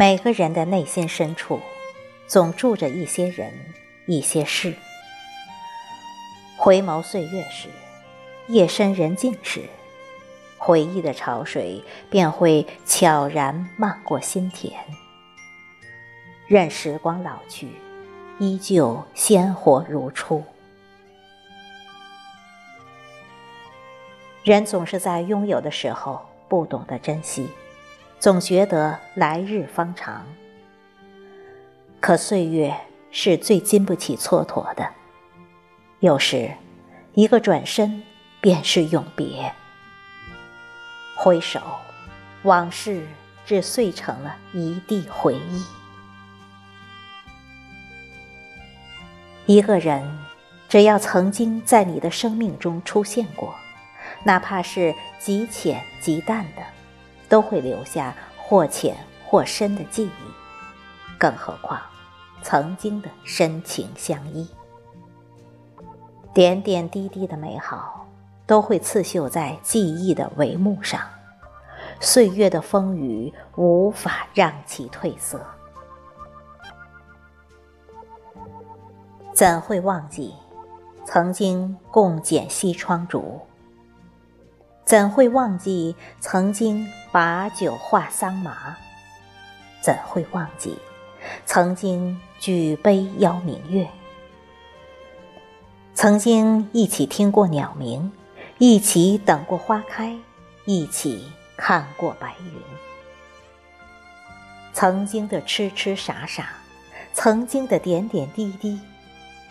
每个人的内心深处，总住着一些人、一些事。回眸岁月时，夜深人静时，回忆的潮水便会悄然漫过心田。任时光老去，依旧鲜活如初。人总是在拥有的时候不懂得珍惜。总觉得来日方长，可岁月是最经不起蹉跎的。有时，一个转身便是永别。挥手，往事只碎成了一地回忆。一个人，只要曾经在你的生命中出现过，哪怕是极浅极淡的。都会留下或浅或深的记忆，更何况曾经的深情相依，点点滴滴的美好都会刺绣在记忆的帷幕上，岁月的风雨无法让其褪色。怎会忘记曾经共剪西窗烛？怎会忘记曾经把酒话桑麻？怎会忘记曾经举杯邀明月？曾经一起听过鸟鸣，一起等过花开，一起看过白云。曾经的痴痴傻傻，曾经的点点滴滴，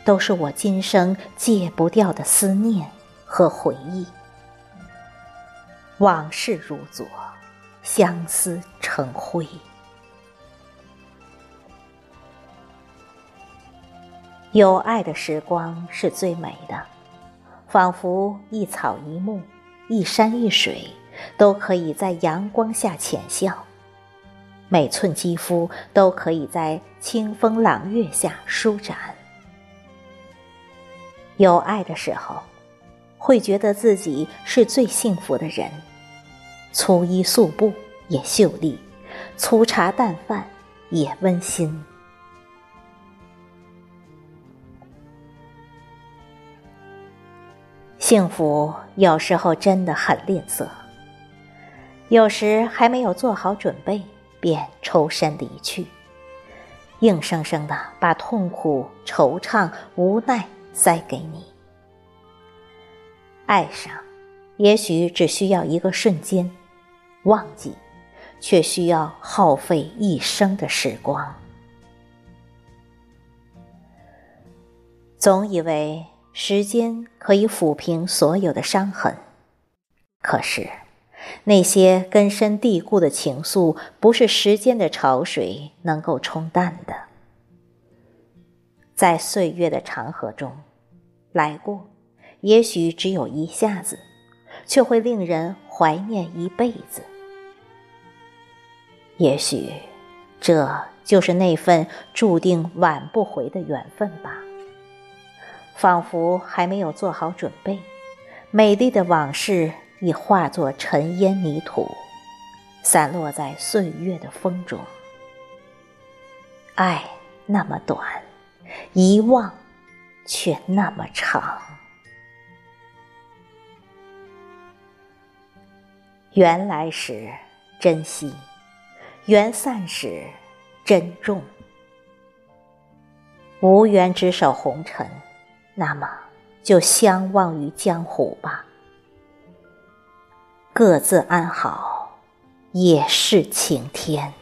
都是我今生戒不掉的思念和回忆。往事如昨，相思成灰。有爱的时光是最美的，仿佛一草一木、一山一水，都可以在阳光下浅笑；每寸肌肤都可以在清风朗月下舒展。有爱的时候，会觉得自己是最幸福的人。粗衣素布也秀丽，粗茶淡饭也温馨。幸福有时候真的很吝啬，有时还没有做好准备便抽身离去，硬生生的把痛苦、惆怅、无奈塞给你。爱上，也许只需要一个瞬间。忘记，却需要耗费一生的时光。总以为时间可以抚平所有的伤痕，可是那些根深蒂固的情愫，不是时间的潮水能够冲淡的。在岁月的长河中，来过，也许只有一下子，却会令人怀念一辈子。也许，这就是那份注定挽不回的缘分吧。仿佛还没有做好准备，美丽的往事已化作尘烟泥土，散落在岁月的风中。爱那么短，遗忘却那么长。缘来时，珍惜。缘散时，珍重。无缘执手红尘，那么就相忘于江湖吧。各自安好，也是晴天。